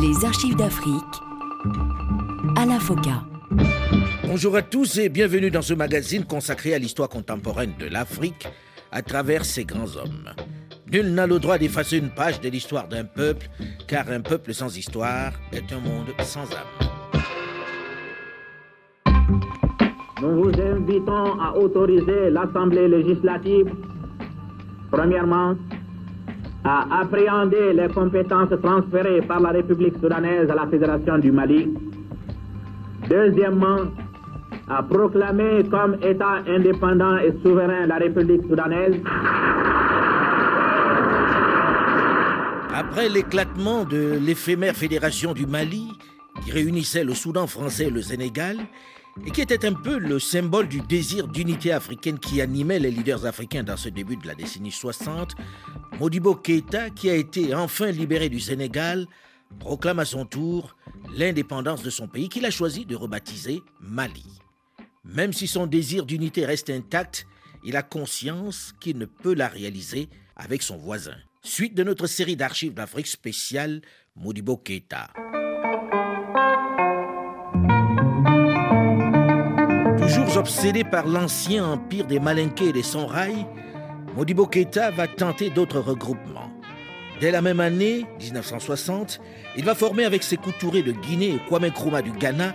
Les archives d'Afrique. Alain Foka. Bonjour à tous et bienvenue dans ce magazine consacré à l'histoire contemporaine de l'Afrique à travers ses grands hommes. Nul n'a le droit d'effacer une page de l'histoire d'un peuple, car un peuple sans histoire est un monde sans âme. Nous vous invitons à autoriser l'Assemblée législative, premièrement, à appréhender les compétences transférées par la République soudanaise à la Fédération du Mali. Deuxièmement, à proclamer comme État indépendant et souverain la République soudanaise. Après l'éclatement de l'éphémère Fédération du Mali, qui réunissait le Soudan français et le Sénégal, et qui était un peu le symbole du désir d'unité africaine qui animait les leaders africains dans ce début de la décennie 60, Modibo Keïta, qui a été enfin libéré du Sénégal, proclame à son tour l'indépendance de son pays qu'il a choisi de rebaptiser Mali. Même si son désir d'unité reste intact, il a conscience qu'il ne peut la réaliser avec son voisin. Suite de notre série d'archives d'Afrique spéciale, Modibo Keïta. Obsédé par l'ancien empire des Malinqués et des Sonrai, Modibo Keïta va tenter d'autres regroupements. Dès la même année, 1960, il va former avec ses couturés de Guinée et Kwame Nkrumah du Ghana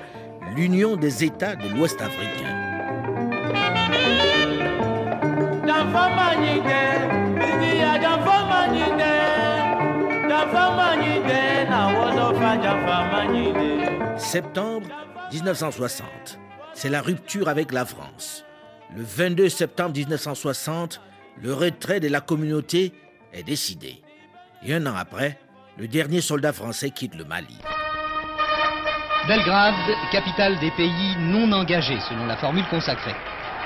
l'Union des États de l'Ouest africain. Septembre 1960, c'est la rupture avec la France. Le 22 septembre 1960, le retrait de la communauté est décidé. Et un an après, le dernier soldat français quitte le Mali. Belgrade, capitale des pays non engagés, selon la formule consacrée.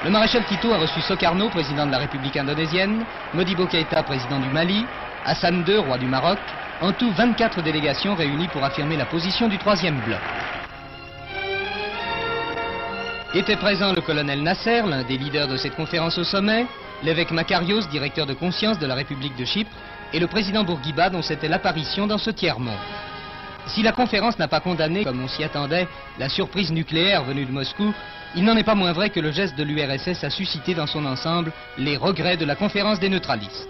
Le maréchal Tito a reçu Sokarno, président de la République indonésienne, Modibo Keïta, président du Mali, Hassan II, roi du Maroc, en tout 24 délégations réunies pour affirmer la position du troisième bloc. Était présent le colonel Nasser, l'un des leaders de cette conférence au sommet, l'évêque Makarios, directeur de conscience de la République de Chypre, et le président Bourguiba, dont c'était l'apparition dans ce tiers-monde. Si la conférence n'a pas condamné, comme on s'y attendait, la surprise nucléaire venue de Moscou, il n'en est pas moins vrai que le geste de l'URSS a suscité dans son ensemble les regrets de la conférence des neutralistes.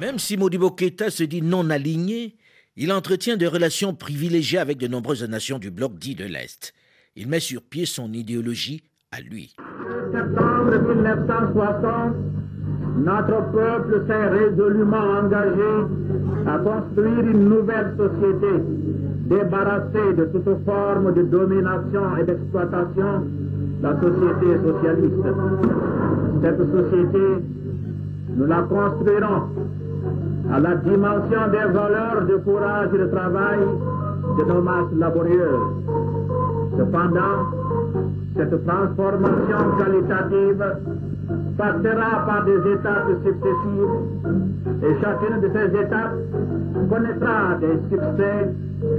Même si Modibo Keïta se dit non aligné, il entretient des relations privilégiées avec de nombreuses nations du bloc dit de l'Est. Il met sur pied son idéologie à lui. septembre 1960, notre peuple s'est résolument engagé à construire une nouvelle société débarrassée de toute forme de domination et d'exploitation, la société socialiste. Cette société, nous la construirons à la dimension des valeurs de courage et de travail de nos masses laborieuses. Cependant, cette transformation qualitative passera par des étapes successives et chacune de ces étapes connaîtra des succès,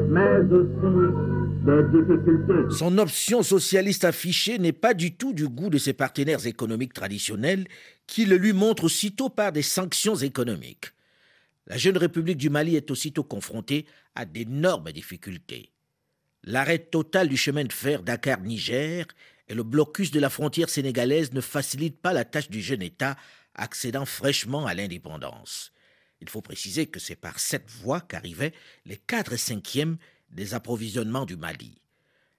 mais aussi des difficultés. Son option socialiste affichée n'est pas du tout du goût de ses partenaires économiques traditionnels qui le lui montrent aussitôt par des sanctions économiques. La jeune République du Mali est aussitôt confrontée à d'énormes difficultés. L'arrêt total du chemin de fer Dakar-Niger et le blocus de la frontière sénégalaise ne facilitent pas la tâche du jeune État accédant fraîchement à l'indépendance. Il faut préciser que c'est par cette voie qu'arrivaient les 4 cinquièmes des approvisionnements du Mali.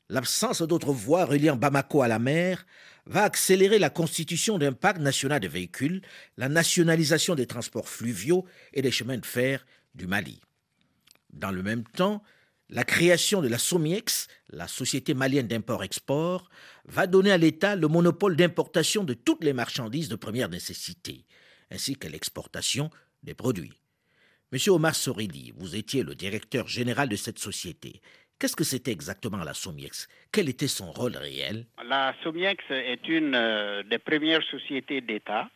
L'absence d'autres voies reliant Bamako à la mer va accélérer la constitution d'un parc national de véhicules, la nationalisation des transports fluviaux et des chemins de fer du Mali. Dans le même temps, la création de la SOMIEX, la Société malienne d'import-export, va donner à l'État le monopole d'importation de toutes les marchandises de première nécessité, ainsi que l'exportation des produits. Monsieur Omar Soridi, vous étiez le directeur général de cette société. Qu'est-ce que c'était exactement la SOMIEX? Quel était son rôle réel? La SOMIEX est une euh, des premières sociétés d'État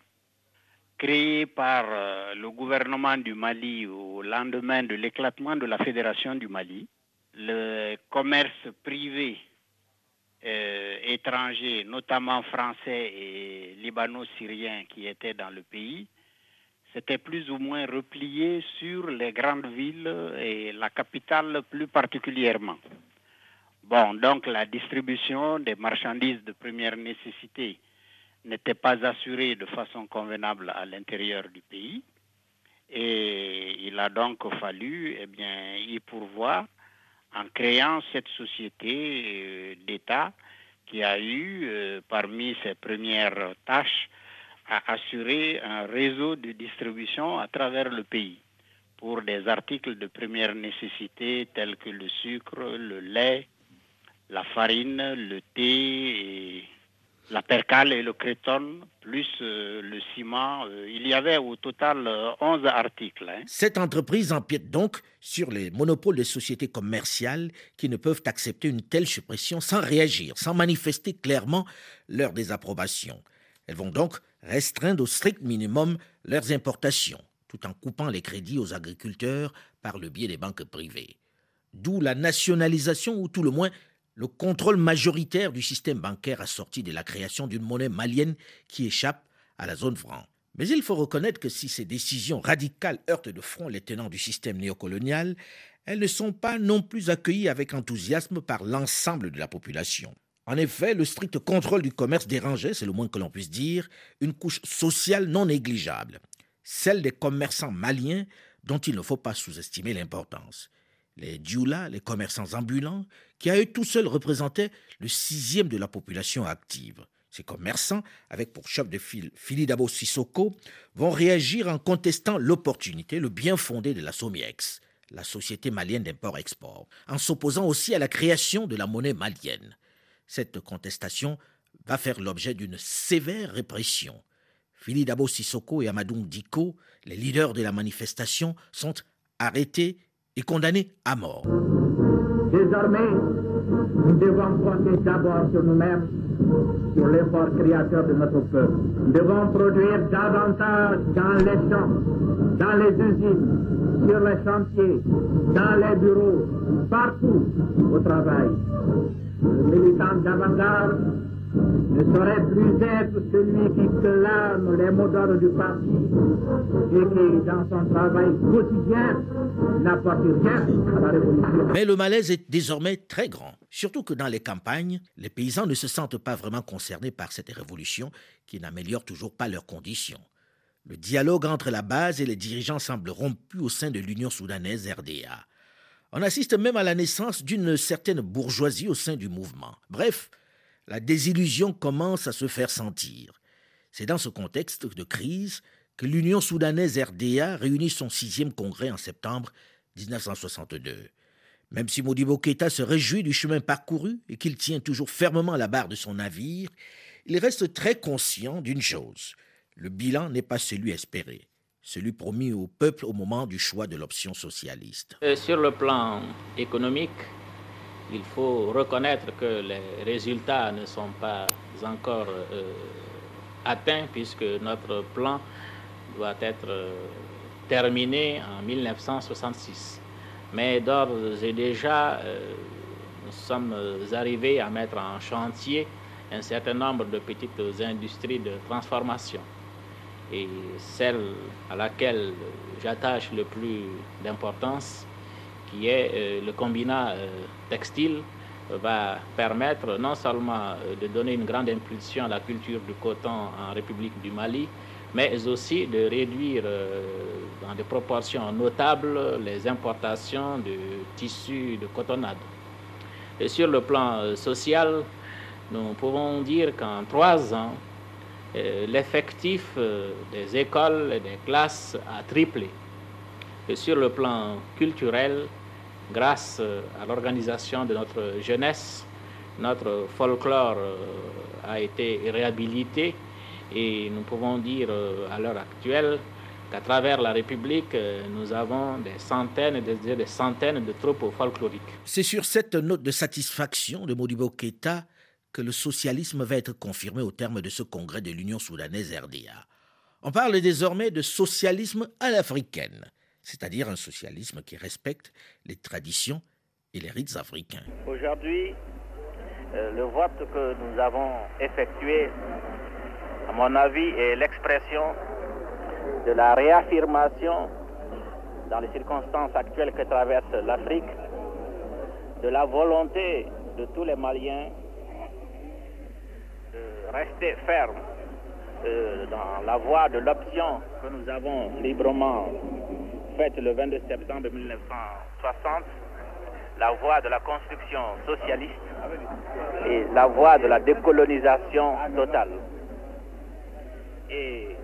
créée par euh, le gouvernement du Mali au lendemain de l'éclatement de la Fédération du Mali. Le commerce privé euh, étranger, notamment français et libano-syrien qui étaient dans le pays, s'était plus ou moins replié sur les grandes villes et la capitale plus particulièrement. Bon, donc la distribution des marchandises de première nécessité n'était pas assurée de façon convenable à l'intérieur du pays. Et il a donc fallu eh bien, y pourvoir en créant cette société euh, d'État qui a eu, euh, parmi ses premières tâches, à assurer un réseau de distribution à travers le pays pour des articles de première nécessité tels que le sucre, le lait, la farine, le thé, la percale et le créton, plus euh, le ciment. Euh, il y avait au total 11 euh, articles. Hein. Cette entreprise empiète donc sur les monopoles des sociétés commerciales qui ne peuvent accepter une telle suppression sans réagir, sans manifester clairement leur désapprobation. Elles vont donc restreindre au strict minimum leurs importations, tout en coupant les crédits aux agriculteurs par le biais des banques privées. D'où la nationalisation ou tout le moins le contrôle majoritaire du système bancaire assorti de la création d'une monnaie malienne qui échappe à la zone franc. Mais il faut reconnaître que si ces décisions radicales heurtent de front les tenants du système néocolonial, elles ne sont pas non plus accueillies avec enthousiasme par l'ensemble de la population. En effet, le strict contrôle du commerce dérangeait, c'est le moins que l'on puisse dire, une couche sociale non négligeable, celle des commerçants maliens dont il ne faut pas sous-estimer l'importance les dioula, les commerçants ambulants, qui à eux tout seuls représentaient le sixième de la population active. Ces commerçants, avec pour chef de file Philidabo Sissoko, vont réagir en contestant l'opportunité, le bien fondé de la SOMIEX, la Société malienne d'import-export, en s'opposant aussi à la création de la monnaie malienne. Cette contestation va faire l'objet d'une sévère répression. Philidabo Sissoko et Amadou Diko, les leaders de la manifestation, sont arrêtés et condamné à mort. Désormais, nous devons compter d'abord sur nous-mêmes, sur l'effort créateur de notre peuple. Nous devons produire davantage dans les champs, dans les usines, sur les chantiers, dans les bureaux, partout au travail. Le militant davantage ne saurait plus être celui qui clame les mots du parti et qui, dans son travail quotidien, n'apporte rien à la révolution. Mais le malaise est désormais très grand, surtout que dans les campagnes, les paysans ne se sentent pas vraiment concernés par cette révolution qui n'améliore toujours pas leurs conditions. Le dialogue entre la base et les dirigeants semble rompu au sein de l'Union soudanaise RDA. On assiste même à la naissance d'une certaine bourgeoisie au sein du mouvement. Bref, la désillusion commence à se faire sentir. C'est dans ce contexte de crise que l'Union soudanaise RDA réunit son sixième congrès en septembre 1962. Même si Modibo Keita se réjouit du chemin parcouru et qu'il tient toujours fermement la barre de son navire, il reste très conscient d'une chose. Le bilan n'est pas celui espéré, celui promis au peuple au moment du choix de l'option socialiste. Euh, sur le plan économique, il faut reconnaître que les résultats ne sont pas encore euh, atteints puisque notre plan doit être euh, terminé en 1966. Mais d'ores et déjà, nous sommes arrivés à mettre en chantier un certain nombre de petites industries de transformation. Et celle à laquelle j'attache le plus d'importance, qui est euh, le combinat euh, textile, va permettre non seulement euh, de donner une grande impulsion à la culture du coton en République du Mali, mais aussi de réduire dans des proportions notables les importations de tissus de cotonnade. Et sur le plan social, nous pouvons dire qu'en trois ans, l'effectif des écoles et des classes a triplé. Sur le plan culturel, grâce euh, à l'organisation de notre jeunesse, notre folklore euh, a été réhabilité et nous pouvons dire euh, à l'heure actuelle qu'à travers la République, nous avons des centaines et des, centaines de troupes folkloriques. C'est sur cette note de satisfaction de Modibo Keita que le socialisme va être confirmé au terme de ce congrès de l'Union soudanaise RDA. On parle désormais de socialisme à l'africaine c'est-à-dire un socialisme qui respecte les traditions et les rites africains. Aujourd'hui, euh, le vote que nous avons effectué, à mon avis, est l'expression de la réaffirmation dans les circonstances actuelles que traverse l'Afrique, de la volonté de tous les Maliens rester fermes euh, dans la voie de l'option que nous avons librement faite le 22 septembre 1960, la voie de la construction socialiste et la voie de la décolonisation totale. Et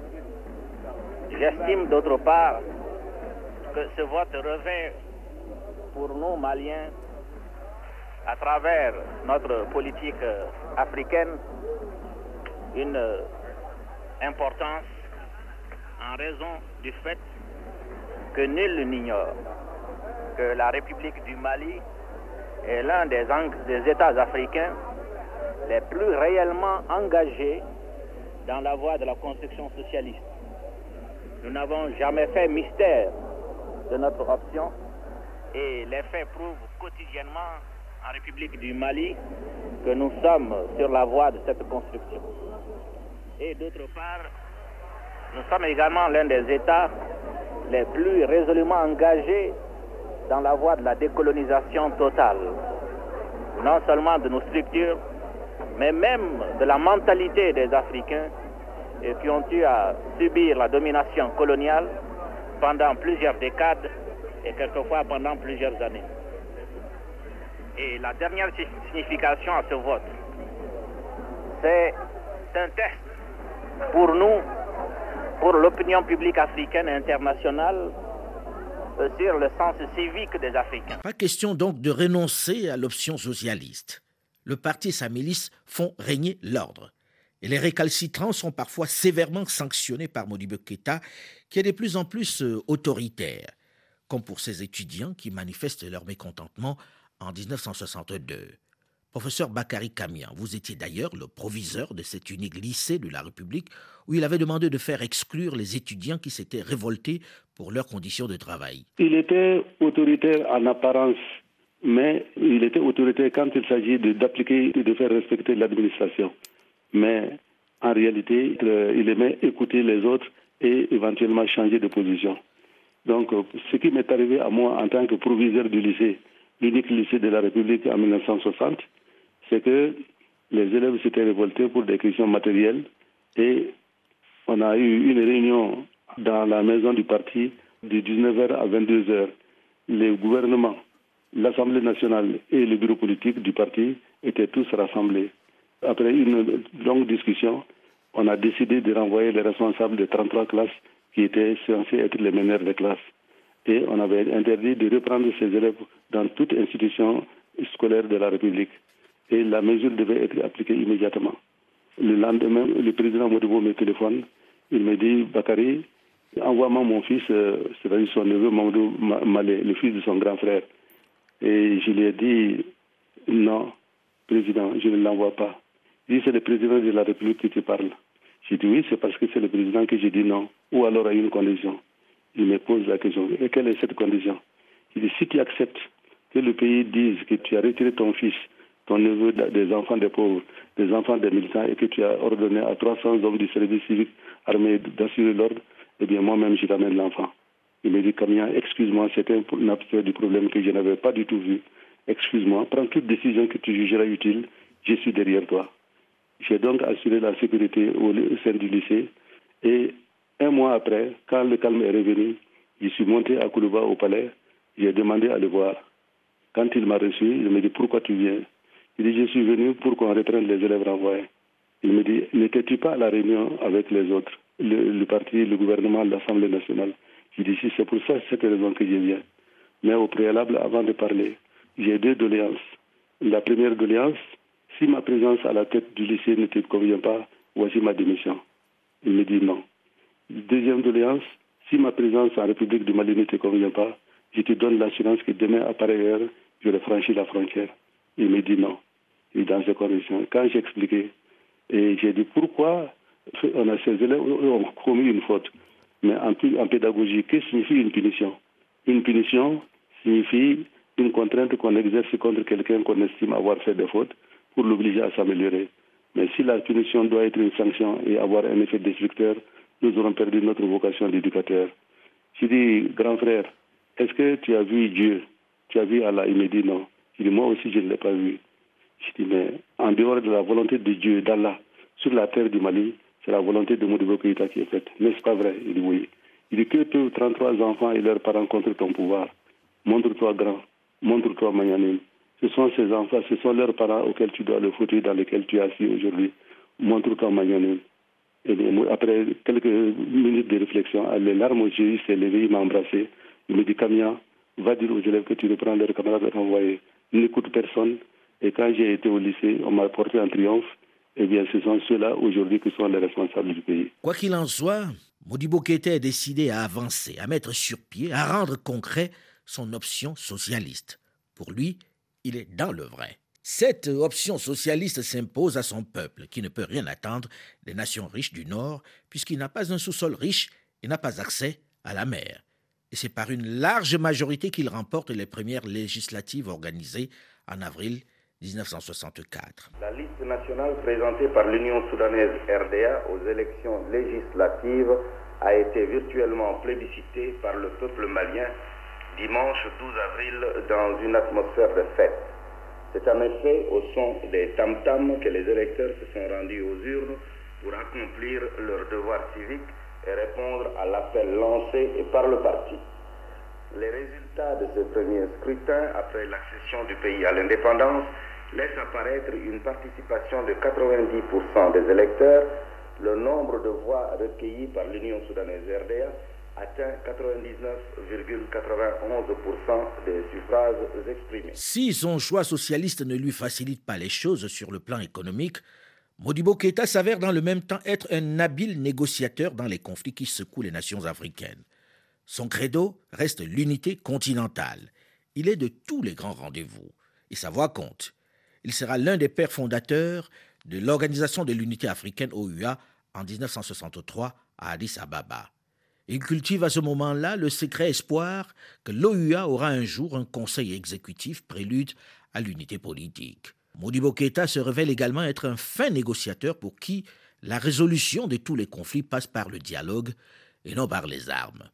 j'estime d'autre part que ce vote revêt pour nous, Maliens, à travers notre politique africaine, une importance en raison du fait que nul n'ignore que la République du Mali est l'un des, des, États africains les plus réellement engagés dans la voie de la construction socialiste. Nous n'avons jamais fait mystère de notre option et les faits prouvent quotidiennement en République du Mali que nous sommes sur la voie de cette construction. Et d'autre part, nous sommes également l'un des États les plus résolument engagés dans la voie de la décolonisation totale, non seulement de nos structures, mais même de la mentalité des Africains qui ont eu à subir la domination coloniale pendant plusieurs décades et quelquefois pendant plusieurs années. Et la dernière signification à ce vote, c'est un test pour nous, pour l'opinion publique africaine et internationale, sur le sens civique des Africains. Pas question donc de renoncer à l'option socialiste. Le parti et sa milice font régner l'ordre. Et les récalcitrants sont parfois sévèrement sanctionnés par Modibo Keita, qui est de plus en plus euh, autoritaire, comme pour ces étudiants qui manifestent leur mécontentement en 1962. Professeur Bakary Kamian, vous étiez d'ailleurs le proviseur de cet unique lycée de la République où il avait demandé de faire exclure les étudiants qui s'étaient révoltés pour leurs conditions de travail. Il était autoritaire en apparence, mais il était autoritaire quand il s'agit d'appliquer et de faire respecter l'administration. Mais en réalité, euh, il aimait écouter les autres et éventuellement changer de position. Donc, euh, ce qui m'est arrivé à moi en tant que proviseur du lycée, l'unique lycée de la République en 1960, c'est que les élèves s'étaient révoltés pour des questions matérielles et on a eu une réunion dans la maison du parti de 19h à 22h. Le gouvernement, l'Assemblée nationale et le bureau politique du parti étaient tous rassemblés. Après une longue discussion, on a décidé de renvoyer les responsables de 33 classes qui étaient censés être les meneurs de classe. Et on avait interdit de reprendre ces élèves dans toute institution scolaire de la République et la mesure devait être appliquée immédiatement. Le lendemain, le président Modibo me téléphone. Il me dit Bakary, envoie-moi mon fils, euh, c'est-à-dire son neveu Mamadou Malé, le fils de son grand frère. Et je lui ai dit Non, président, je ne l'envoie pas. Il dit C'est le président de la République qui te parle. J'ai dit Oui, c'est parce que c'est le président que j'ai dit non. Ou alors à une condition. Il me pose la question Et quelle est cette condition? Il dit Si tu acceptes que le pays dise que tu as retiré ton fils ton neveu des enfants des pauvres, des enfants des militants, et que tu as ordonné à 300 hommes du service civique armé d'assurer l'ordre, eh bien moi-même, je ramène l'enfant. Il me dit, Camilla, excuse-moi, c'était un aspect du problème que je n'avais pas du tout vu. Excuse-moi, prends toute décision que tu jugeras utile, je suis derrière toi. J'ai donc assuré la sécurité au sein du lycée et un mois après, quand le calme est revenu, je suis monté à Koulouba au palais, j'ai demandé à le voir. Quand il m'a reçu, il me dit pourquoi tu viens? Il dit, je suis venu pour qu'on reprenne les élèves renvoyés. Il me dit, n'étais-tu pas à la réunion avec les autres, le, parti, le gouvernement, l'Assemblée nationale? Je dis, si, c'est pour ça, cette raison que je viens. Mais au préalable, avant de parler, j'ai deux doléances. La première doléance, si ma présence à la tête du lycée ne te convient pas, voici ma démission. Il me dit non. Deuxième doléance, si ma présence en République du Mali ne te convient pas, je te donne l'assurance que demain, à pareille heure, je franchi la frontière. Il me dit non. Et dans ces conditions, quand j'ai expliqué, et j'ai dit pourquoi on a ces élèves ont commis une faute? Mais en, en pédagogie, que signifie une punition? Une punition signifie une contrainte qu'on exerce contre quelqu'un qu'on estime avoir fait des fautes pour l'obliger à s'améliorer. Mais si la punition doit être une sanction et avoir un effet destructeur, nous aurons perdu notre vocation d'éducateur. Je dis, grand frère, est-ce que tu as vu Dieu? Tu as vu Allah? Il me dit non. Je dis, moi aussi, je ne l'ai pas vu. Je dis, mais en dehors de la volonté de Dieu, d'Allah, sur la terre du Mali, c'est la volonté de Modibo Keïta qui est faite. N'est-ce pas vrai? Il dit oui. Il dit que tu 33 enfants et leurs parents contre ton pouvoir? Montre-toi grand, montre-toi magnanime. Ce sont ces enfants, ce sont leurs parents auxquels tu dois le fauteuil dans lequel tu es assis aujourd'hui. Montre-toi magnanime. Et après quelques minutes de réflexion, les larmes aux yeux, il s'est levé, il m'a embrassé. Il me dit Camilla, va dire aux élèves que tu reprends leurs camarades renvoyés. N'écoute personne. Et quand j'ai été au lycée, on m'a porté en triomphe. Eh bien, ce sont ceux-là aujourd'hui qui sont les responsables du pays. Quoi qu'il en soit, Modibo Keïta est décidé à avancer, à mettre sur pied, à rendre concret son option socialiste. Pour lui, il est dans le vrai. Cette option socialiste s'impose à son peuple, qui ne peut rien attendre des nations riches du Nord, puisqu'il n'a pas un sous-sol riche et n'a pas accès à la mer. Et c'est par une large majorité qu'il remporte les premières législatives organisées en avril 1964. La liste nationale présentée par l'Union soudanaise RDA aux élections législatives a été virtuellement plébiscitée par le peuple malien dimanche 12 avril dans une atmosphère de fête. C'est en effet au son des tam-tams que les électeurs se sont rendus aux urnes pour accomplir leur devoir civique et répondre à l'appel lancé par le parti. Les résultats de ce premier scrutin, après l'accession du pays à l'indépendance, laisse apparaître une participation de 90% des électeurs, le nombre de voix recueillies par l'Union soudanaise RDA atteint 99,91% des suffrages exprimés. Si son choix socialiste ne lui facilite pas les choses sur le plan économique, Modibo Keïta s'avère dans le même temps être un habile négociateur dans les conflits qui secouent les nations africaines. Son credo reste l'unité continentale. Il est de tous les grands rendez-vous et sa voix compte il sera l'un des pères fondateurs de l'Organisation de l'Unité africaine OUA en 1963 à Addis Ababa. Il cultive à ce moment-là le secret espoir que l'OUA aura un jour un conseil exécutif prélude à l'unité politique. Modibo Keïta se révèle également être un fin négociateur pour qui la résolution de tous les conflits passe par le dialogue et non par les armes.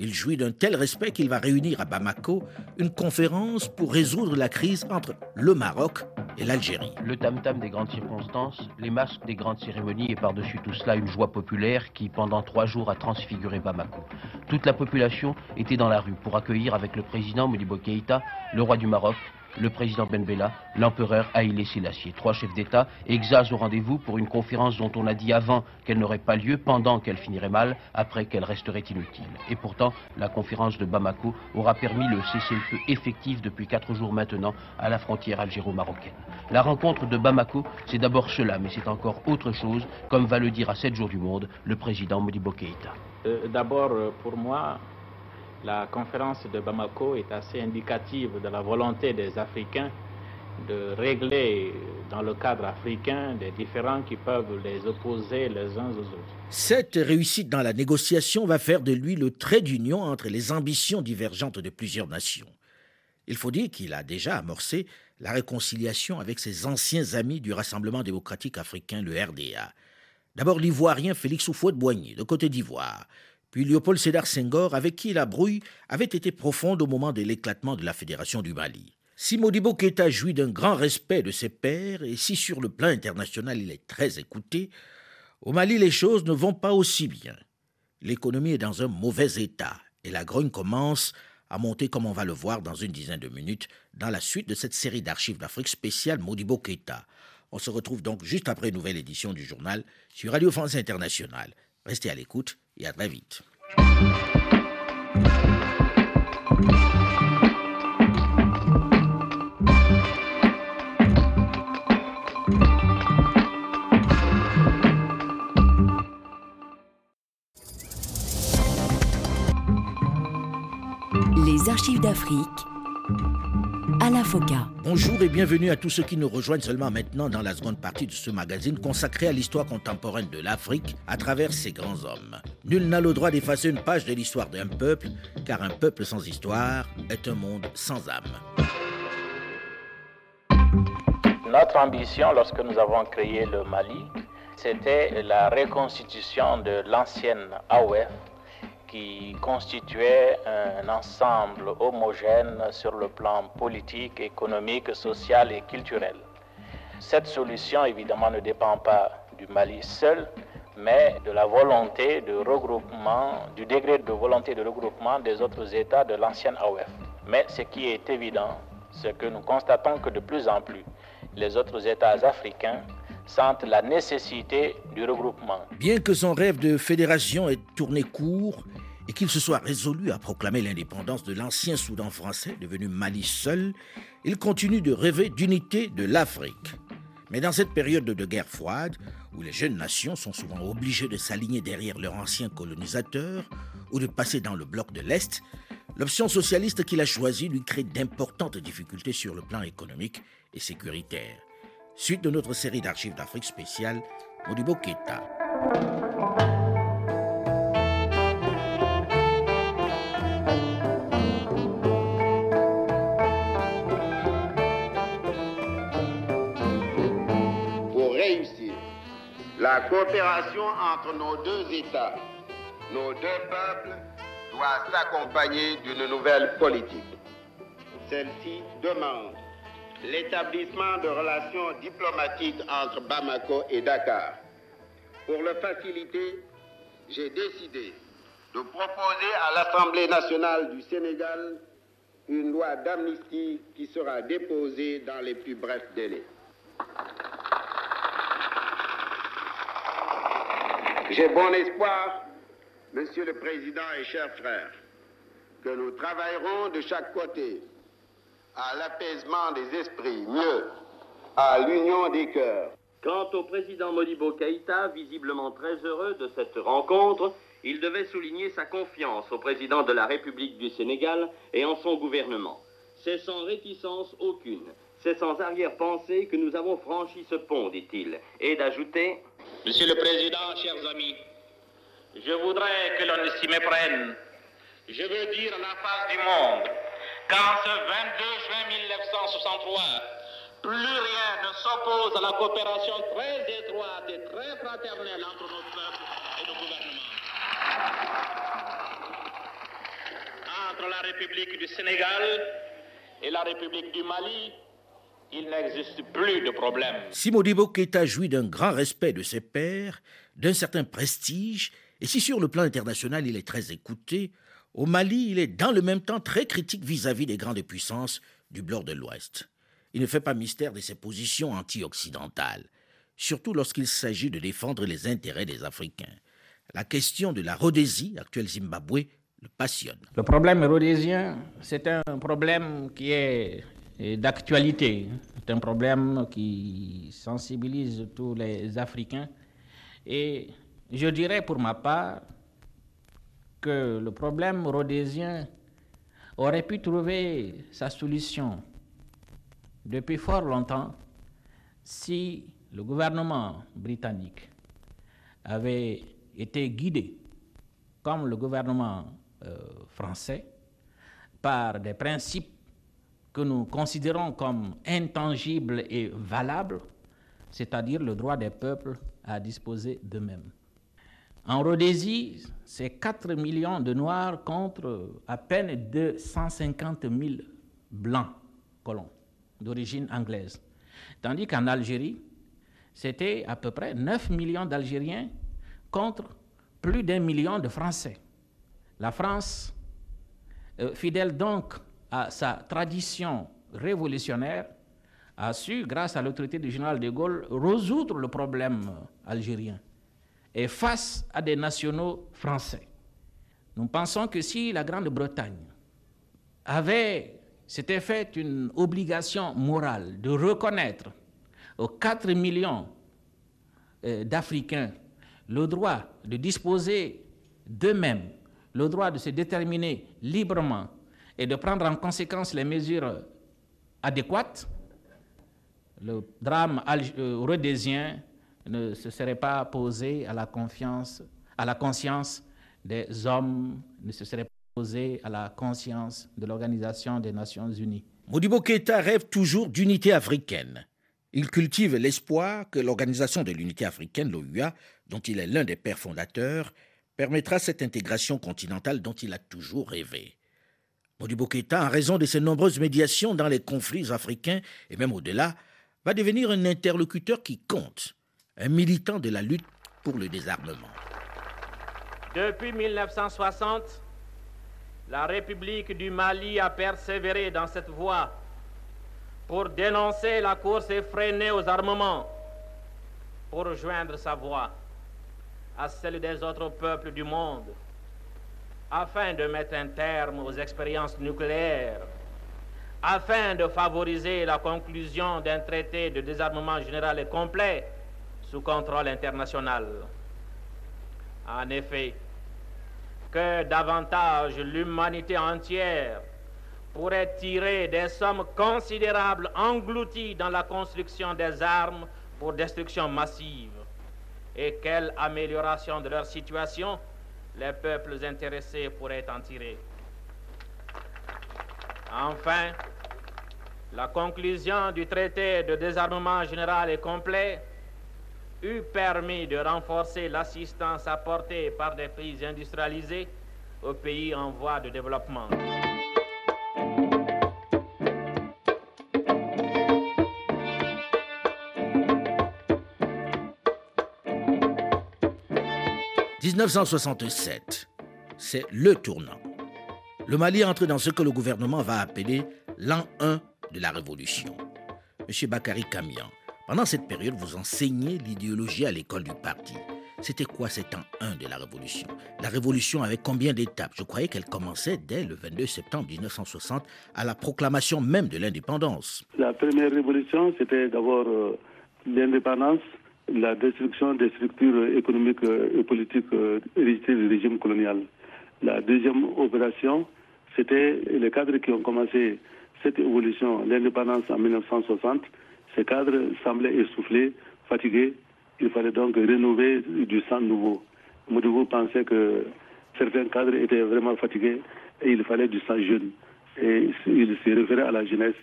Il jouit d'un tel respect qu'il va réunir à Bamako une conférence pour résoudre la crise entre le Maroc et l'Algérie. Le tam-tam des grandes circonstances, les masques des grandes cérémonies et par-dessus tout cela une joie populaire qui pendant trois jours a transfiguré Bamako. Toute la population était dans la rue pour accueillir avec le président Modibo Keïta, le roi du Maroc, le président Ben Bella, l'empereur Haïlé Sélassié. Trois chefs d'État exasent au rendez-vous pour une conférence dont on a dit avant qu'elle n'aurait pas lieu, pendant qu'elle finirait mal, après qu'elle resterait inutile. Et pourtant, la conférence de Bamako aura permis le cessez-le-feu effectif depuis quatre jours maintenant à la frontière algéro-marocaine. La rencontre de Bamako, c'est d'abord cela, mais c'est encore autre chose, comme va le dire à 7 jours du monde le président Modibo Keïta. Euh, d'abord, euh, pour moi, la conférence de Bamako est assez indicative de la volonté des Africains de régler dans le cadre africain des différends qui peuvent les opposer les uns aux autres. Cette réussite dans la négociation va faire de lui le trait d'union entre les ambitions divergentes de plusieurs nations. Il faut dire qu'il a déjà amorcé la réconciliation avec ses anciens amis du Rassemblement démocratique africain, le RDA. D'abord l'Ivoirien Félix Houphouët-Boigny, de Côte d'Ivoire, puis Léopold Sédar Senghor, avec qui la brouille avait été profonde au moment de l'éclatement de la Fédération du Mali. Si Modibo Keïta jouit d'un grand respect de ses pairs, et si sur le plan international il est très écouté, au Mali les choses ne vont pas aussi bien. L'économie est dans un mauvais état, et la grogne commence à monter comme on va le voir dans une dizaine de minutes dans la suite de cette série d'archives d'Afrique spéciale Modibo Keïta. On se retrouve donc juste après une nouvelle édition du journal sur Radio France Internationale. Restez à l'écoute et à très vite. Les archives d'Afrique Alain Foka. Bonjour et bienvenue à tous ceux qui nous rejoignent seulement maintenant dans la seconde partie de ce magazine consacré à l'histoire contemporaine de l'Afrique à travers ses grands hommes. Nul n'a le droit d'effacer une page de l'histoire d'un peuple, car un peuple sans histoire est un monde sans âme. Notre ambition lorsque nous avons créé le Mali C'était la reconstitution de l'ancienne AOF qui constituait un ensemble homogène sur le plan politique, économique, social et culturel. Cette solution, évidemment, ne dépend pas du Mali seul, mais de la volonté de regroupement, du degré de volonté de regroupement des autres États de l'ancienne AOF. Mais ce qui est évident, c'est que nous constatons que de plus en plus, les autres États africains sentent la nécessité du regroupement. Bien que son rêve de fédération ait tourné court et qu'il se soit résolu à proclamer l'indépendance de l'ancien Soudan français, devenu Mali seul, il continue de rêver d'unité de l'Afrique. Mais dans cette période de guerre froide, où les jeunes nations sont souvent obligées de s'aligner derrière leurs anciens colonisateurs ou de passer dans le bloc de l'Est, l'option socialiste qu'il a choisie lui crée d'importantes difficultés sur le plan économique et sécuritaire. Suite de notre série d'archives d'Afrique spéciale, Modibo. La coopération entre nos deux États, nos deux peuples, doit s'accompagner d'une nouvelle politique. Celle-ci demande l'établissement de relations diplomatiques entre Bamako et Dakar. Pour le faciliter, j'ai décidé de proposer à l'Assemblée nationale du Sénégal une loi d'amnistie qui sera déposée dans les plus brefs délais. J'ai bon espoir, Monsieur le Président et chers frères, que nous travaillerons de chaque côté à l'apaisement des esprits, mieux, à l'union des cœurs. Quant au président Modibo Keïta, visiblement très heureux de cette rencontre, il devait souligner sa confiance au président de la République du Sénégal et en son gouvernement. C'est sans réticence aucune, c'est sans arrière-pensée que nous avons franchi ce pont, dit-il, et d'ajouter Monsieur le Président, chers amis, je voudrais que l'on ne s'y méprenne. Je veux dire à la face du monde qu'en ce 22 juin 1963, plus rien ne s'oppose à la coopération très étroite et très fraternelle entre nos peuples et nos gouvernements. Entre la République du Sénégal et la République du Mali, il n'existe plus de problème. Si Modibo Keita jouit d'un grand respect de ses pairs, d'un certain prestige, et si sur le plan international il est très écouté, au Mali il est dans le même temps très critique vis-à-vis des grandes puissances du bloc de l'Ouest. Il ne fait pas mystère de ses positions anti-occidentales, surtout lorsqu'il s'agit de défendre les intérêts des Africains. La question de la Rhodésie, actuelle Zimbabwe, le passionne. Le problème rhodésien, c'est un problème qui est d'actualité. C'est un problème qui sensibilise tous les Africains. Et je dirais pour ma part que le problème rhodésien aurait pu trouver sa solution depuis fort longtemps si le gouvernement britannique avait été guidé, comme le gouvernement euh, français, par des principes que nous considérons comme intangibles et valables, c'est-à-dire le droit des peuples à disposer d'eux-mêmes. En Rhodésie, c'est 4 millions de Noirs contre à peine 250 000 Blancs colons d'origine anglaise. Tandis qu'en Algérie, c'était à peu près 9 millions d'Algériens contre plus d'un million de Français. La France, euh, fidèle donc à sa tradition révolutionnaire, a su, grâce à l'autorité du général de Gaulle, résoudre le problème algérien. Et face à des nationaux français, nous pensons que si la Grande-Bretagne avait, s'était fait une obligation morale de reconnaître aux 4 millions euh, d'Africains le droit de disposer d'eux-mêmes, le droit de se déterminer librement et de prendre en conséquence les mesures adéquates, le drame euh, rhodésien ne se serait pas posé à la confiance, à la conscience des hommes, ne se serait pas posé à la conscience de l'Organisation des Nations Unies. Modibo Keïta rêve toujours d'unité africaine. Il cultive l'espoir que l'Organisation de l'Unité africaine, l'OUA, dont il est l'un des pères fondateurs, permettra cette intégration continentale dont il a toujours rêvé. Modibo Keïta, en raison de ses nombreuses médiations dans les conflits africains et même au-delà, va devenir un interlocuteur qui compte, un militant de la lutte pour le désarmement. Depuis 1960, la République du Mali a persévéré dans cette voie pour dénoncer la course effrénée aux armements, pour rejoindre sa voix à celle des autres peuples du monde, afin de mettre un terme aux expériences nucléaires, afin de favoriser la conclusion d'un traité de désarmement général et complet sous contrôle international. En effet, que davantage l'humanité entière pourrait tirer des sommes considérables englouties dans la construction des armes pour destruction massive. Et quelle amélioration de leur situation les peuples intéressés pourraient en tirer. Enfin, la conclusion du traité de désarmement général et complet eût permis de renforcer l'assistance apportée par des pays industrialisés aux pays en voie de développement. « 1967, c'est le tournant. Le Mali entre dans ce que le gouvernement va appeler l'an 1 de la révolution. Monsieur Bakary Kamian, pendant cette période, vous enseignez l'idéologie à l'école du parti. C'était quoi cet an 1 de la Révolution? La Révolution avait combien d'étapes? Je croyais qu'elle commençait dès le 22 septembre 1960 à la proclamation même de l'indépendance. La première révolution, c'était d'abord euh, l'indépendance, la destruction des structures économiques euh, et politiques euh, héritées du régime colonial. La deuxième opération, c'était les cadres qui ont commencé cette évolution, l'indépendance en 1960 ces cadres semblaient essoufflés, fatigués. Il fallait donc rénover du sang nouveau. Moudougo pensait que certains cadres étaient vraiment fatigués et il fallait du sang jeune. Et il se référait à la jeunesse,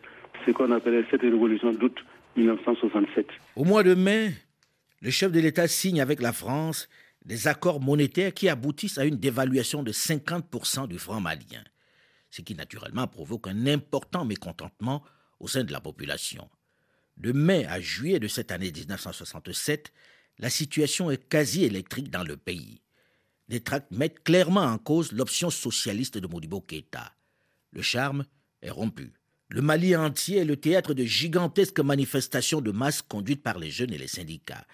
ce qu'on appelait cette révolution d'août 1967. Au mois de mai, le chef de l'État signe avec la France des accords monétaires qui aboutissent à une dévaluation de 50% du franc malien, ce qui naturellement provoque un important mécontentement au sein de la population. De mai à juillet de cette année 1967, la situation est quasi électrique dans le pays. Les tracts mettent clairement en cause l'option socialiste de Modibo Keïta. Le charme est rompu. Le Mali entier est le théâtre de gigantesques manifestations de masse conduites par les jeunes et les syndicats.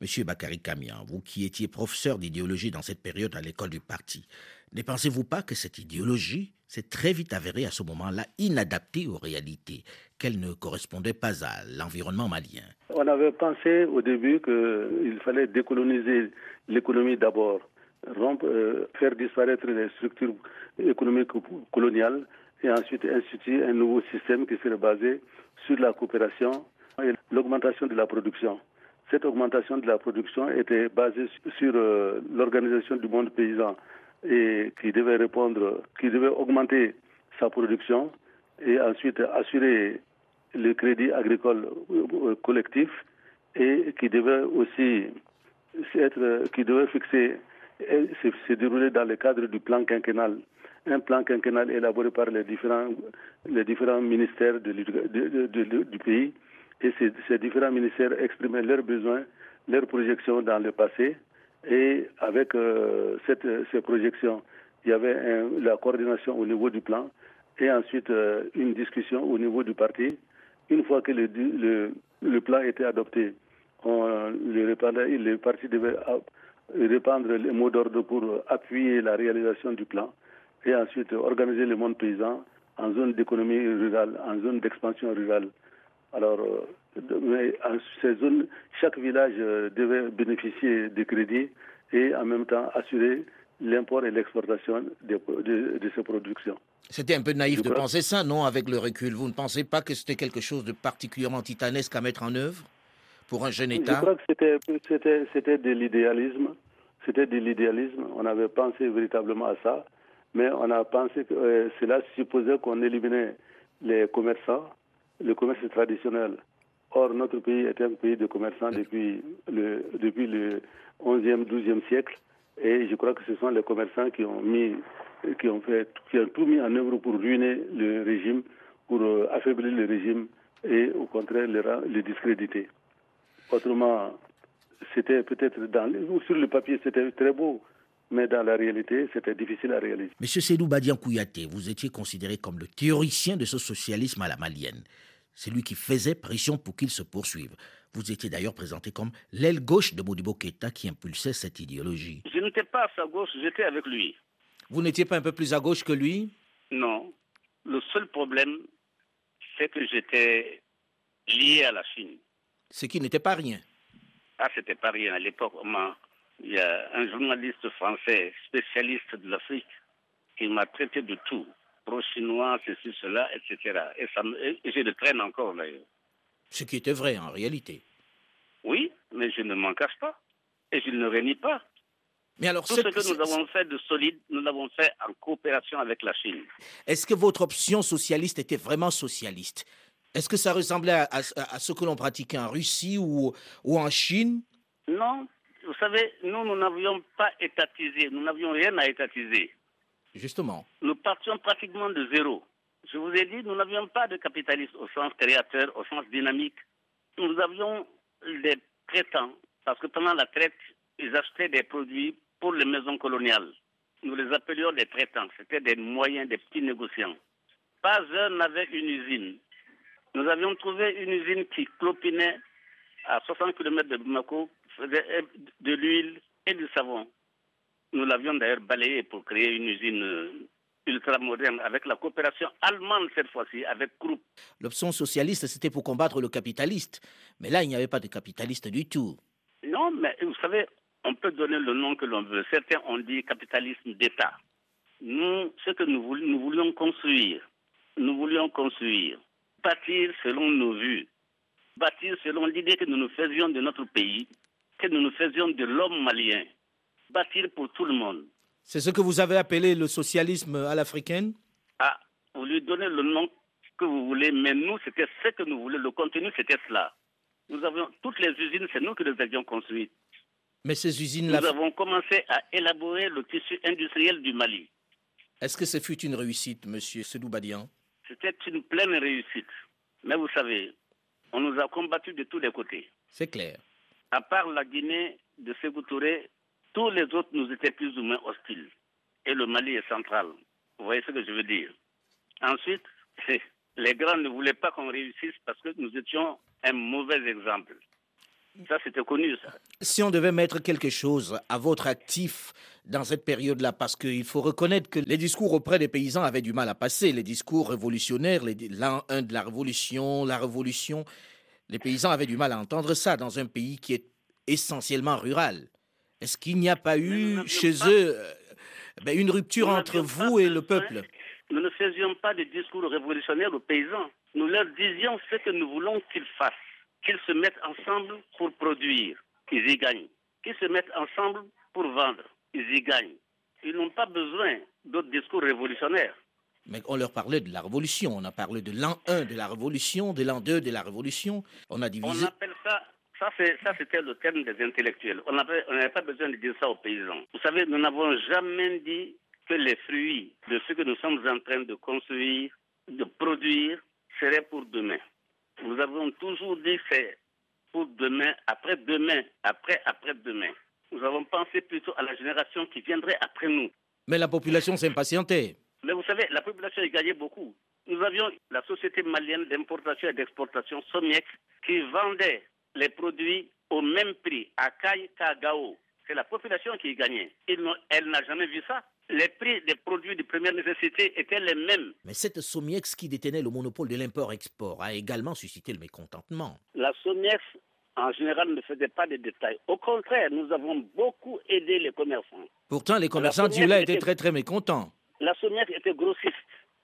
Monsieur Bakary Kamian, vous qui étiez professeur d'idéologie dans cette période à l'école du parti, ne pensez-vous pas que cette idéologie s'est très vite avérée à ce moment-là inadaptée aux réalités, qu'elle ne correspondait pas à l'environnement malien? On avait pensé au début qu'il fallait décoloniser l'économie d'abord, euh, faire disparaître les structures économiques coloniales et ensuite instituer un nouveau système qui serait basé sur la coopération et l'augmentation de la production. Cette augmentation de la production était basée sur euh, l'organisation du monde paysan et qui devait répondre, qui devait augmenter sa production et ensuite assurer le crédit agricole euh, collectif et qui devait aussi être, qui devait fixer se, dérouler dans le cadre du plan quinquennal. Un plan quinquennal élaboré par les différents, ministères de, du pays. Et ces, différents ministères exprimaient leurs besoins, leurs projections dans le passé. Et avec euh, cette, ces projections, il y avait la coordination au niveau du plan et ensuite euh, une discussion au niveau du parti. Une fois que le, plan était adopté, on, le, le parti devait répandre les mots d'ordre pour appuyer la réalisation du plan et ensuite organiser le monde paysan en zone d'économie rurale, en zone d'expansion rurale. Alors, euh, mais en ces zones, chaque village euh, devait bénéficier de crédits et en même temps assurer l'import et l'exportation de, de, de, ces productions. C'était un peu naïf de penser ça, non, avec le recul? Vous ne pensez pas que c'était quelque chose de particulièrement titanesque à mettre en œuvre pour un jeune État? Je crois que c'était, c'était, c'était de l'idéalisme. C'était de l'idéalisme. On avait pensé véritablement à ça. Mais on a pensé que euh, cela supposait qu'on éliminait les commerçants, le commerce traditionnel. Or, notre pays est un pays de commerçants depuis le, depuis le 11e, 12e siècle. Et je crois que ce sont les commerçants qui ont mis, qui ont fait, qui ont tout mis en œuvre pour ruiner le régime, pour euh, affaiblir le régime et au contraire le, le discréditer. Autrement, c'était peut-être dans, sur le papier, c'était très beau, mais dans la réalité, c'était difficile à réaliser. Monsieur Sédou Badian Kouyaté, vous étiez considéré comme le théoricien de ce socialisme à la malienne. C'est lui qui faisait pression pour qu'il se poursuive. Vous étiez d'ailleurs présenté comme l'aile gauche de Modibo Keita qui impulsait cette idéologie. Je n'étais pas à sa gauche, j'étais avec lui. Vous n'étiez pas un peu plus à gauche que lui? Non. Le seul problème, c'est que j'étais lié à la Chine. Ce qui n'était pas rien. Ah, c'était pas rien. À l'époque, il y a un journaliste français spécialiste de l'Afrique qui m'a traité de tout pro-chinois, ceci, cela, etc. Et, ça je le traîne encore d'ailleurs. Ce qui était vrai en réalité. Oui, mais je ne m'en cache pas. Et je ne renie pas. Mais alors, Tout ce que nous avons fait de solide, nous l'avons fait en coopération avec la Chine. Est-ce que votre option socialiste était vraiment socialiste? Est-ce que ça ressemblait à, à, ce que l'on pratiquait en Russie ou, ou en Chine? Non. Vous savez, nous, nous n'avions pas étatisé. Nous n'avions rien à étatiser. Justement. Nous partions pratiquement de zéro. Je vous ai dit, nous n'avions pas de capitalistes au sens créateur, au sens dynamique. Nous avions des traitants, parce que pendant la traite, ils achetaient des produits pour les maisons coloniales. Nous les appelions des traitants. C'était des moyens, des petits négociants. Pas un n'avait une usine. Nous avions trouvé une usine qui clopinait à 60 km de Bamako, de l'huile et du savon. Nous l'avions d'ailleurs balayé pour créer une usine euh, ultramoderne avec la coopération allemande cette fois-ci, avec Krupp. L'option socialiste, c'était pour combattre le capitaliste. Mais là, il n'y avait pas de capitaliste du tout. Non, mais vous savez, on peut donner le nom que l'on veut. Certains ont dit capitalisme d'État. Nous, ce que nous, voulions, nous voulions construire, nous voulions construire, bâtir selon nos vues, bâtir selon l'idée que nous nous faisions de notre pays, que nous nous faisions de l'homme malien, bâtir pour tout le monde. C'est ce que vous avez appelé le socialisme à l'africaine? Ah, vous lui donnez le nom que vous voulez, mais nous, c'était ce que nous voulions. Le contenu, c'était cela. Nous avions toutes les usines, c'est nous qui les avions construites. Mais ces usines-là. Nous avons commencé à élaborer le tissu industriel du Mali. Est-ce que ce fut une réussite, monsieur Sedoubadian C'était une pleine réussite. Mais vous savez, on nous a combattus de tous les côtés. C'est clair. À part la Guinée de Sékou Touré, tous les autres nous étaient plus ou moins hostiles. Et le Mali est central. Vous voyez ce que je veux dire? Ensuite, les grands ne voulaient pas qu'on réussisse parce que nous étions un mauvais exemple. Ça, c'était connu. Si on devait mettre quelque chose à votre actif dans cette période-là, parce qu'il faut reconnaître que les discours auprès des paysans avaient du mal à passer, les discours révolutionnaires, l'un un de la révolution, la révolution, les paysans avaient du mal à entendre ça dans un pays qui est essentiellement rural. Est-ce qu'il n'y a pas eu chez eux euh, ben, une rupture entre vous et le peuple? Nous ne faisions pas de discours révolutionnaires aux paysans. Nous leur disions ce que nous voulons qu'ils fassent, qu'ils se mettent ensemble pour produire, qu'ils y gagnent, qu'ils se mettent ensemble pour vendre, ils y gagnent. Ils n'ont pas besoin d'autres discours révolutionnaires. Mais on leur parlait de la révolution. On a parlé de l'an 1 de la révolution, de l'an 2 de la révolution. On a divisé. On appelle ça ça, c'était le terme des intellectuels. On n'avait pas besoin de dire ça aux paysans. Vous savez, nous n'avons jamais dit que les fruits de ce que nous sommes en train de construire, de produire, seraient pour demain. Nous avons toujours dit c'est pour demain, après-demain, après, après-demain. Nous avons pensé plutôt à la génération qui viendrait après nous. Mais la population s'impatientait. Mais vous savez, la population a gagné beaucoup. Nous avions la société malienne d'importation et d'exportation, SOMIEX, qui vendait les produits au même prix à Caille qu'à Gao. C'est la population qui gagnait. Elle n'a jamais vu ça. Les prix des produits de première nécessité étaient les mêmes. Mais cette Somiex qui détenait le monopole de l'import-export a également suscité le mécontentement. La Somiex, en général, ne faisait pas de détails. Au contraire, nous avons beaucoup aidé les commerçants. Pourtant, les commerçants du lait étaient très très mécontents. La Somiex était grossiste.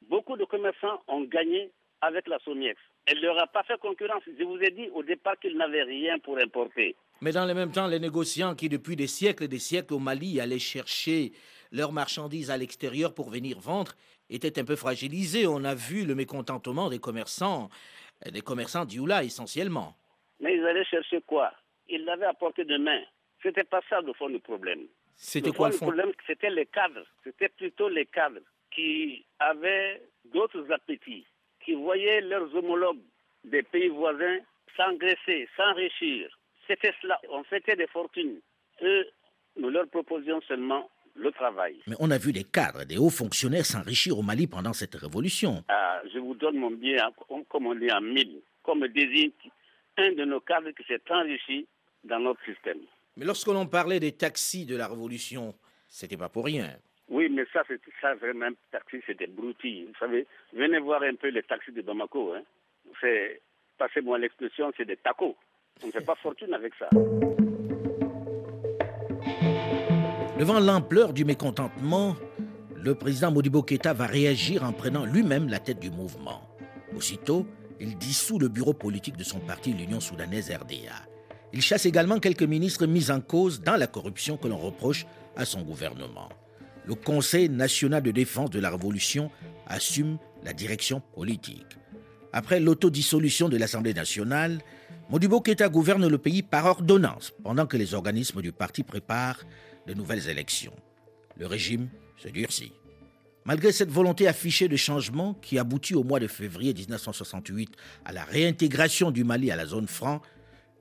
Beaucoup de commerçants ont gagné avec la Somiex. Elle ne leur a pas fait concurrence. Je vous ai dit au départ qu'ils n'avaient rien pour importer. Mais dans le même temps, les négociants qui, depuis des siècles et des siècles au Mali, allaient chercher leurs marchandises à l'extérieur pour venir vendre, étaient un peu fragilisés. On a vu le mécontentement des commerçants Des commerçants d'Ioula essentiellement. Mais ils allaient chercher quoi? Ils l'avaient apporté de main. C'était pas ça le fond du problème. C'était quoi le fond problème C'était les cadres. C'était plutôt les cadres qui avaient d'autres appétits, qui voyaient leurs homologues des pays voisins s'engraisser, s'enrichir. C'était cela. On fêtait des fortunes. Eux, nous leur proposions seulement le travail. Mais on a vu des cadres, des hauts fonctionnaires s'enrichir au Mali pendant cette révolution. Ah, je vous donne mon bien, comme on dit en mille, comme désigne un de nos cadres qui s'est enrichi dans notre système. Mais lorsque l'on parlait des taxis de la révolution, c'était pas pour rien. Oui, mais ça, c'est ça vraiment, taxi, c'était broutilles. Vous savez, venez voir un peu les taxis de Bamako. Hein. C'est, passez-moi l'expression, c'est des tacos. On ne fait pas fortune avec ça. Devant l'ampleur du mécontentement, le président Modibo Keïta va réagir en prenant lui-même la tête du mouvement. Aussitôt, il dissout le bureau politique de son parti, l'Union soudanaise RDA. Il chasse également quelques ministres mis en cause dans la corruption que l'on reproche à son gouvernement. Le Conseil national de défense de la Révolution assume la direction politique. Après l'autodissolution de l'Assemblée nationale, Modibo Keita gouverne le pays par ordonnance pendant que les organismes du parti préparent de nouvelles élections. Le régime se durcit. Malgré cette volonté affichée de changement qui aboutit au mois de février 1968 à la réintégration du Mali à la zone franc,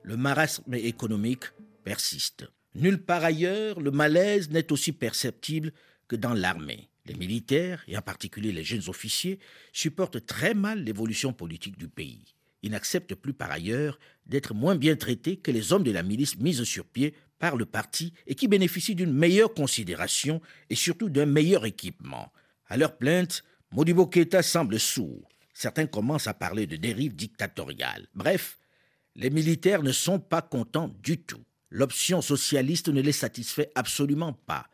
le marasme économique persiste. Nulle part ailleurs, le malaise n'est aussi perceptible que dans l'armée. Les militaires, et en particulier les jeunes officiers, supportent très mal l'évolution politique du pays. Ils n'acceptent plus par ailleurs d'être moins bien traités que les hommes de la milice mise sur pied par le parti et qui bénéficient d'une meilleure considération et surtout d'un meilleur équipement. À leur plainte, Modibo Keita semble sourd. Certains commencent à parler de dérive dictatoriale. Bref, les militaires ne sont pas contents du tout. L'option socialiste ne les satisfait absolument pas.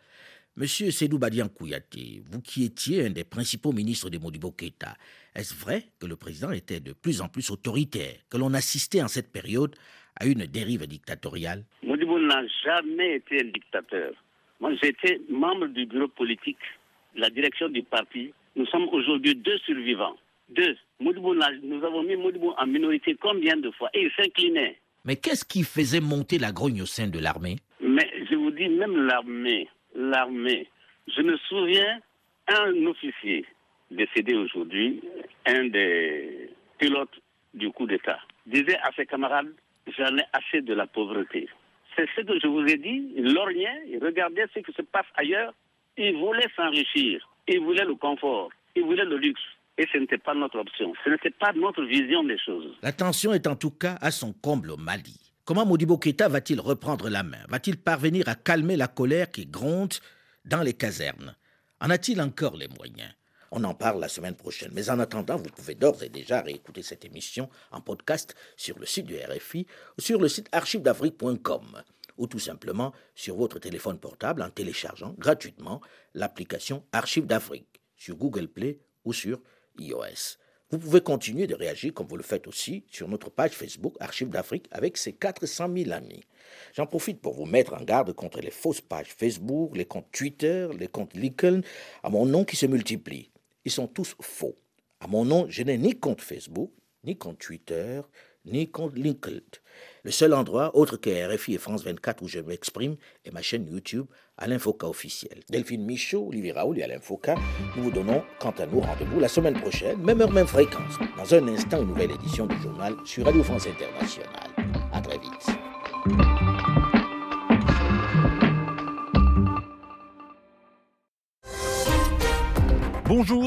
Monsieur Sédou Badian Kouyaté, vous qui étiez un des principaux ministres de Modibo Keita, est-ce vrai que le président était de plus en plus autoritaire, que l'on assistait en cette période à une dérive dictatoriale? Modibo n'a jamais été un dictateur. Moi, j'étais membre du bureau politique, la direction du parti. Nous sommes aujourd'hui deux survivants. Deux. Modibo, nous avons mis Modibo en minorité combien de fois? Et il s'inclinait. Mais qu'est-ce qui faisait monter la grogne au sein de l'armée? Mais je vous dis, même l'armée, l'armée, je me souviens, un officier décédé aujourd'hui, un des pilotes du coup d'État, disait à ses camarades, j'en ai assez de la pauvreté. C'est ce que je vous ai dit, il lorgnait, il regardait ce qui se passe ailleurs, il voulait s'enrichir, il voulait le confort, il voulait le luxe. Et ce n'était pas notre option, ce n'était pas notre vision des choses. La tension est en tout cas à son comble au Mali. Comment Modibo Keita va-t-il reprendre la main? Va-t-il parvenir à calmer la colère qui gronde dans les casernes? En a-t-il encore les moyens? On en parle la semaine prochaine. Mais en attendant, vous pouvez d'ores et déjà réécouter cette émission en podcast sur le site du RFI ou sur le site archivedafrique.com ou tout simplement sur votre téléphone portable en téléchargeant gratuitement l'application Archives d'Afrique sur Google Play ou sur iOS. Vous pouvez continuer de réagir comme vous le faites aussi sur notre page Facebook Archives d'Afrique avec ses 400 000 amis. J'en profite pour vous mettre en garde contre les fausses pages Facebook, les comptes Twitter, les comptes LinkedIn à mon nom qui se multiplient ils sont tous faux. À mon nom, je n'ai ni compte Facebook, ni compte Twitter, ni compte LinkedIn. Le seul endroit, autre que RFI et France 24 où je m'exprime, est ma chaîne YouTube Alain Foka officiel. Delphine Michaud, Olivier Raoul et Alain Foka, nous vous donnons quant à nous rendez-vous la semaine prochaine, même heure, même fréquence. Dans un instant, une nouvelle édition du journal sur Radio France Internationale. À très vite. Bonjour